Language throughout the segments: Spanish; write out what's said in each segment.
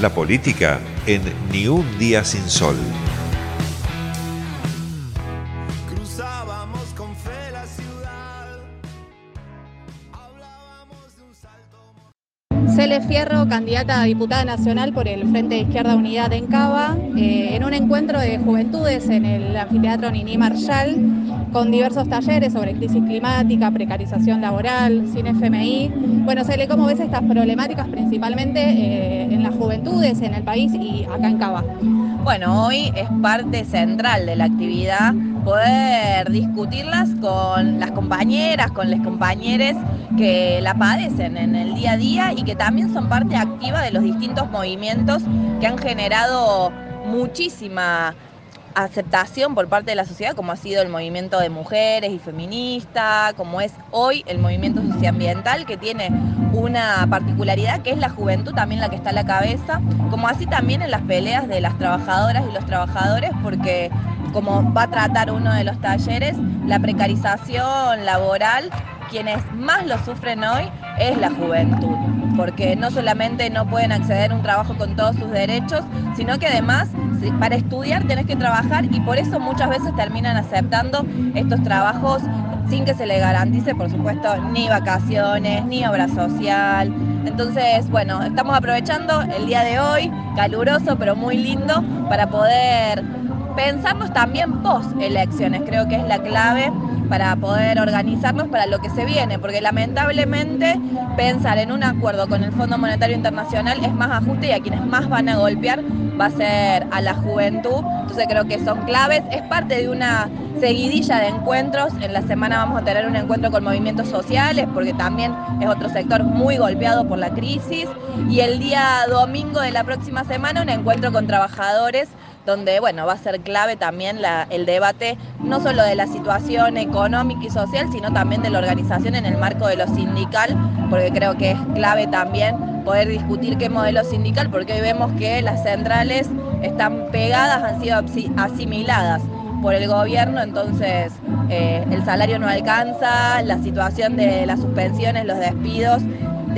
La política en Ni un día sin sol. Fierro, candidata a diputada nacional por el Frente de Izquierda Unidad en Cava, eh, en un encuentro de juventudes en el anfiteatro Nini Marshall, con diversos talleres sobre crisis climática, precarización laboral, sin FMI. Bueno, Cele, ¿cómo ves estas problemáticas principalmente eh, en las juventudes, en el país y acá en Cava? Bueno, hoy es parte central de la actividad poder discutirlas con las compañeras, con los compañeros que la padecen en el día a día y que también son parte activa de los distintos movimientos que han generado muchísima aceptación por parte de la sociedad, como ha sido el movimiento de mujeres y feministas, como es hoy el movimiento socioambiental, que tiene una particularidad que es la juventud también la que está a la cabeza, como así también en las peleas de las trabajadoras y los trabajadores, porque como va a tratar uno de los talleres, la precarización laboral, quienes más lo sufren hoy es la juventud, porque no solamente no pueden acceder a un trabajo con todos sus derechos, sino que además para estudiar tenés que trabajar y por eso muchas veces terminan aceptando estos trabajos sin que se le garantice, por supuesto, ni vacaciones, ni obra social. Entonces, bueno, estamos aprovechando el día de hoy, caluroso pero muy lindo, para poder pensarnos también post elecciones, creo que es la clave para poder organizarnos para lo que se viene, porque lamentablemente pensar en un acuerdo con el Fondo Monetario Internacional es más ajuste y a quienes más van a golpear va a ser a la juventud, entonces creo que son claves, es parte de una seguidilla de encuentros, en la semana vamos a tener un encuentro con movimientos sociales, porque también es otro sector muy golpeado por la crisis, y el día domingo de la próxima semana un encuentro con trabajadores donde bueno, va a ser clave también el debate no solo de la situación económica y social, sino también de la organización en el marco de lo sindical, porque creo que es clave también poder discutir qué modelo sindical, porque hoy vemos que las centrales están pegadas, han sido asimiladas por el gobierno, entonces eh, el salario no alcanza, la situación de las suspensiones, los despidos,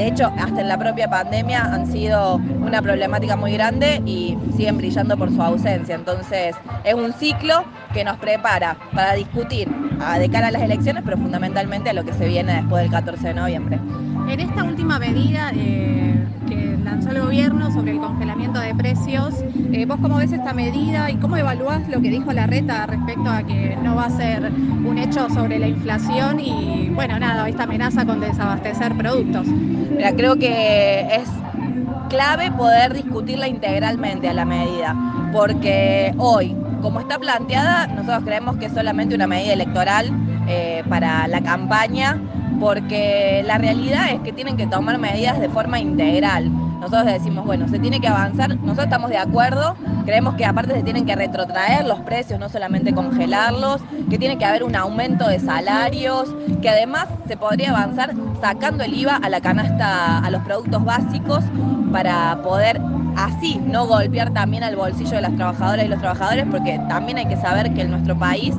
de hecho, hasta en la propia pandemia han sido una problemática muy grande y siguen brillando por su ausencia. Entonces, es un ciclo que nos prepara para discutir ah, de cara a las elecciones, pero fundamentalmente a lo que se viene después del 14 de noviembre. En esta última medida eh, que lanzó el gobierno sobre el congelamiento de precios, eh, ¿vos cómo ves esta medida y cómo evaluás lo que dijo la reta respecto a que no va a ser un hecho sobre la inflación y, bueno, nada, esta amenaza con desabastecer productos? Mira, creo que es clave poder discutirla integralmente a la medida, porque hoy, como está planteada, nosotros creemos que es solamente una medida electoral eh, para la campaña, porque la realidad es que tienen que tomar medidas de forma integral. Nosotros decimos, bueno, se tiene que avanzar, nosotros estamos de acuerdo, creemos que aparte se tienen que retrotraer los precios, no solamente congelarlos, que tiene que haber un aumento de salarios, que además se podría avanzar sacando el IVA a la canasta, a los productos básicos, para poder así no golpear también al bolsillo de las trabajadoras y los trabajadores, porque también hay que saber que en nuestro país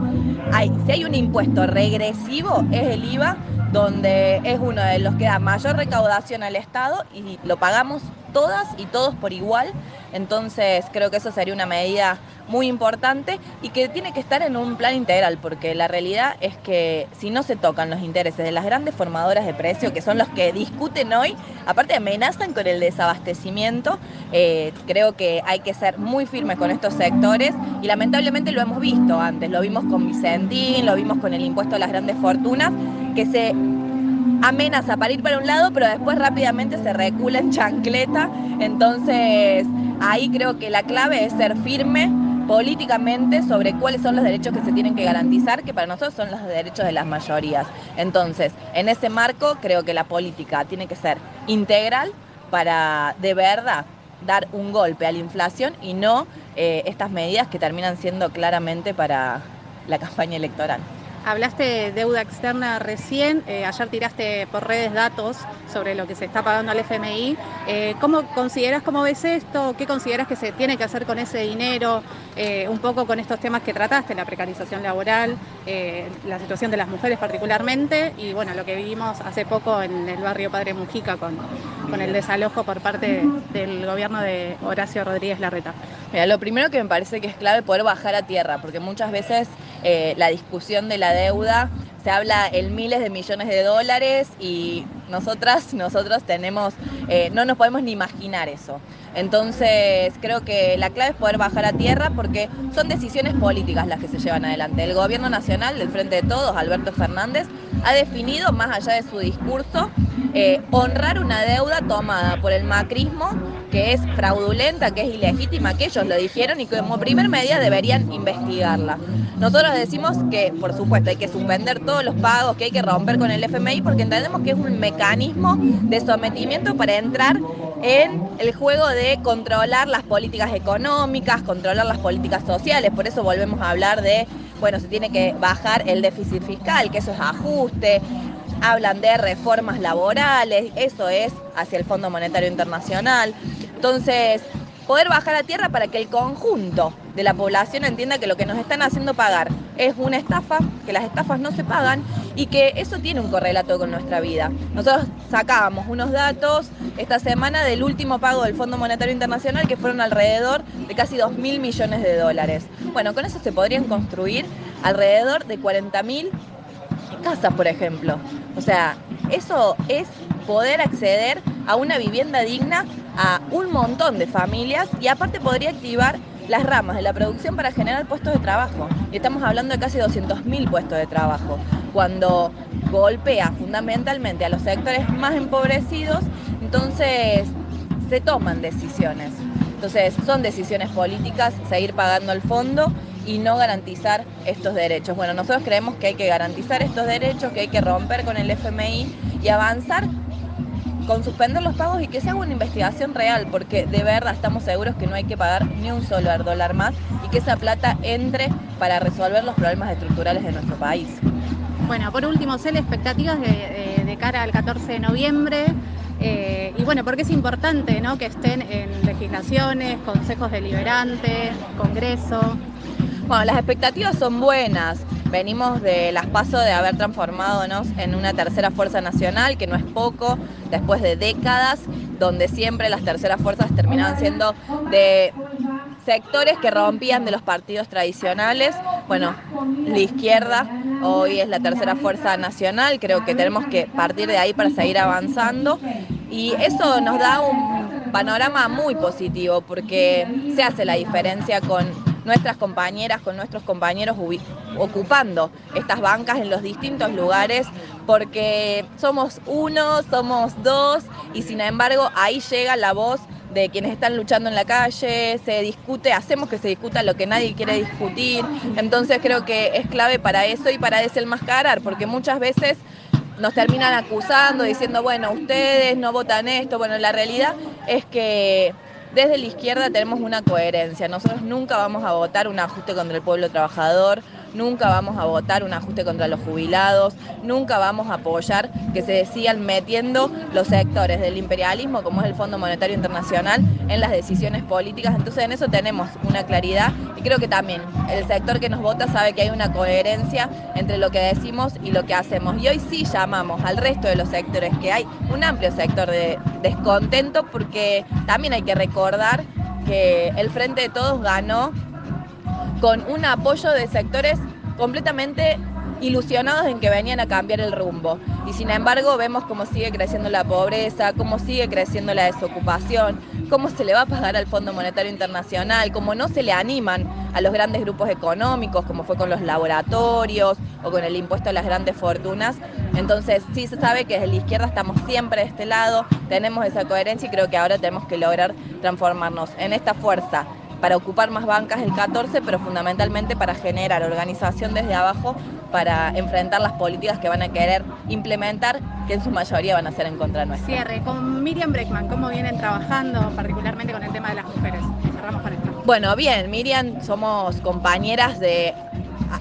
si hay un impuesto regresivo es el IVA, donde es uno de los que da mayor recaudación al Estado y lo pagamos todas y todos por igual. Entonces creo que eso sería una medida muy importante y que tiene que estar en un plan integral, porque la realidad es que si no se tocan los intereses de las grandes formadoras de precio, que son los que discuten hoy, aparte amenazan con el desabastecimiento, eh, creo que hay que ser muy firmes con estos sectores y lamentablemente lo hemos visto antes, lo vimos con Vicentín, lo vimos con el impuesto a las grandes fortunas, que se amenaza para ir para un lado, pero después rápidamente se recula en chancleta. Entonces, ahí creo que la clave es ser firme políticamente sobre cuáles son los derechos que se tienen que garantizar, que para nosotros son los derechos de las mayorías. Entonces, en ese marco, creo que la política tiene que ser integral para de verdad dar un golpe a la inflación y no eh, estas medidas que terminan siendo claramente para la campaña electoral. Hablaste de deuda externa recién, eh, ayer tiraste por redes datos sobre lo que se está pagando al FMI. Eh, ¿Cómo consideras, cómo ves esto? ¿Qué consideras que se tiene que hacer con ese dinero? Eh, un poco con estos temas que trataste, la precarización laboral, la situación de las mujeres particularmente y bueno, lo que vivimos hace poco en el barrio Padre Mujica con, con el desalojo por parte del gobierno de Horacio Rodríguez Larreta. Mira, lo primero que me parece que es clave poder bajar a tierra, porque muchas veces la discusión de la deuda se habla en miles de millones de dólares y nosotras, nosotros tenemos, eh, no nos podemos ni imaginar eso. Entonces creo que la clave es poder bajar a tierra porque son decisiones políticas las que se llevan adelante. El gobierno nacional del Frente de Todos, Alberto Fernández, ha definido, más allá de su discurso, eh, honrar una deuda tomada por el macrismo que es fraudulenta, que es ilegítima, que ellos lo dijeron y que como primer medida deberían investigarla. Nosotros decimos que, por supuesto, hay que suspender todos los pagos, que hay que romper con el FMI, porque entendemos que es un mecanismo de sometimiento para entrar en el juego de controlar las políticas económicas, controlar las políticas sociales. Por eso volvemos a hablar de, bueno, se tiene que bajar el déficit fiscal, que eso es ajuste. Hablan de reformas laborales, eso es hacia el Fondo Monetario Internacional. Entonces, poder bajar a tierra para que el conjunto de la población entienda que lo que nos están haciendo pagar es una estafa, que las estafas no se pagan y que eso tiene un correlato con nuestra vida. Nosotros sacábamos unos datos esta semana del último pago del Fondo Monetario Internacional que fueron alrededor de casi 2 mil millones de dólares. Bueno, con eso se podrían construir alrededor de 40 mil casas, por ejemplo. O sea, eso es poder acceder a una vivienda digna a un montón de familias y aparte podría activar las ramas de la producción para generar puestos de trabajo. Y estamos hablando de casi 200.000 puestos de trabajo, cuando golpea fundamentalmente a los sectores más empobrecidos, entonces se toman decisiones. Entonces son decisiones políticas seguir pagando el fondo y no garantizar estos derechos. Bueno, nosotros creemos que hay que garantizar estos derechos, que hay que romper con el FMI y avanzar con suspender los pagos y que se haga una investigación real, porque de verdad estamos seguros que no hay que pagar ni un solo dólar más y que esa plata entre para resolver los problemas estructurales de nuestro país. Bueno, por último, Cele, expectativas de, de, de cara al 14 de noviembre. Eh, y bueno, porque es importante ¿no? que estén en legislaciones, consejos deliberantes, Congreso. Bueno, las expectativas son buenas. Venimos de las pasos de haber transformadonos en una tercera fuerza nacional, que no es poco, después de décadas, donde siempre las terceras fuerzas terminaban siendo de sectores que rompían de los partidos tradicionales. Bueno, la izquierda hoy es la tercera fuerza nacional, creo que tenemos que partir de ahí para seguir avanzando y eso nos da un panorama muy positivo porque se hace la diferencia con nuestras compañeras, con nuestros compañeros ocupando estas bancas en los distintos lugares, porque somos uno, somos dos, y sin embargo ahí llega la voz de quienes están luchando en la calle, se discute, hacemos que se discuta lo que nadie quiere discutir, entonces creo que es clave para eso y para desenmascarar, porque muchas veces nos terminan acusando, diciendo, bueno, ustedes no votan esto, bueno, la realidad es que desde la izquierda tenemos una coherencia. Nosotros nunca vamos a votar un ajuste contra el pueblo trabajador, nunca vamos a votar un ajuste contra los jubilados, nunca vamos a apoyar que se sigan metiendo los sectores del imperialismo, como es el Fondo Monetario Internacional, en las decisiones políticas. Entonces en eso tenemos una claridad y creo que también el sector que nos vota sabe que hay una coherencia entre lo que decimos y lo que hacemos. Y hoy sí llamamos al resto de los sectores que hay un amplio sector de descontento porque también hay que recordar que el Frente de Todos ganó con un apoyo de sectores completamente ilusionados en que venían a cambiar el rumbo. Y sin embargo vemos cómo sigue creciendo la pobreza, cómo sigue creciendo la desocupación, cómo se le va a pagar al Fondo Monetario Internacional, cómo no se le animan a los grandes grupos económicos, como fue con los laboratorios o con el impuesto a las grandes fortunas. Entonces sí se sabe que desde la izquierda estamos siempre de este lado, tenemos esa coherencia y creo que ahora tenemos que lograr transformarnos en esta fuerza para ocupar más bancas el 14, pero fundamentalmente para generar organización desde abajo para enfrentar las políticas que van a querer implementar, que en su mayoría van a ser en contra nuestra. Cierre, con Miriam Breckman, ¿cómo vienen trabajando particularmente con el tema de las mujeres? Cerramos con esto. Bueno, bien, Miriam, somos compañeras de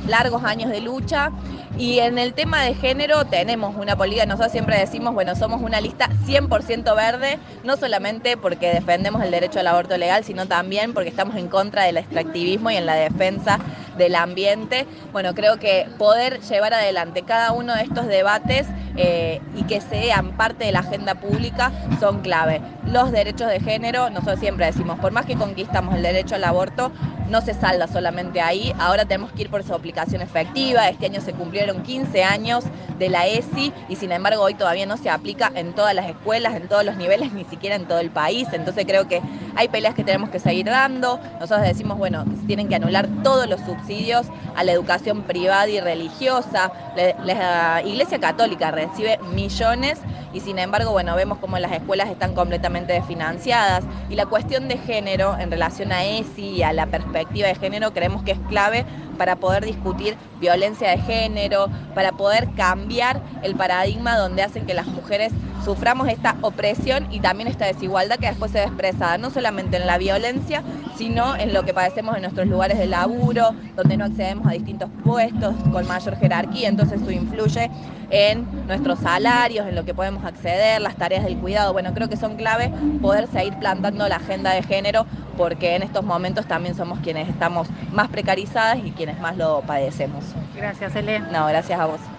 largos años de lucha. Y en el tema de género tenemos una política, nosotros siempre decimos, bueno, somos una lista 100% verde, no solamente porque defendemos el derecho al aborto legal, sino también porque estamos en contra del extractivismo y en la defensa del ambiente. Bueno, creo que poder llevar adelante cada uno de estos debates eh, y que sean parte de la agenda pública son clave. Los derechos de género, nosotros siempre decimos, por más que conquistamos el derecho al aborto, no se salda solamente ahí, ahora tenemos que ir por su aplicación efectiva, este año se cumplieron 15 años de la ESI y sin embargo hoy todavía no se aplica en todas las escuelas, en todos los niveles, ni siquiera en todo el país, entonces creo que hay peleas que tenemos que seguir dando, nosotros decimos, bueno, tienen que anular todos los subsidios a la educación privada y religiosa, la Iglesia Católica recibe millones y sin embargo, bueno, vemos como las escuelas están completamente desfinanciadas. Y la cuestión de género en relación a ESI y a la perspectiva de género creemos que es clave para poder discutir violencia de género, para poder cambiar el paradigma donde hacen que las mujeres suframos esta opresión y también esta desigualdad que después se ve expresada no solamente en la violencia, sino en lo que padecemos en nuestros lugares de laburo, donde no accedemos a distintos puestos con mayor jerarquía, entonces eso influye en nuestros salarios, en lo que podemos acceder, las tareas del cuidado. Bueno, creo que son clave poder seguir plantando la agenda de género porque en estos momentos también somos quienes estamos más precarizadas y quienes más lo padecemos. Gracias, Ele. No, gracias a vos.